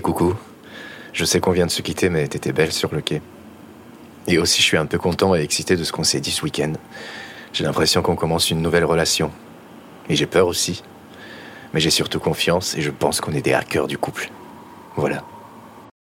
Coucou, je sais qu'on vient de se quitter mais t'étais belle sur le quai. Et aussi je suis un peu content et excité de ce qu'on s'est dit ce week-end. J'ai l'impression qu'on commence une nouvelle relation. Et j'ai peur aussi. Mais j'ai surtout confiance et je pense qu'on est des hackers du couple. Voilà.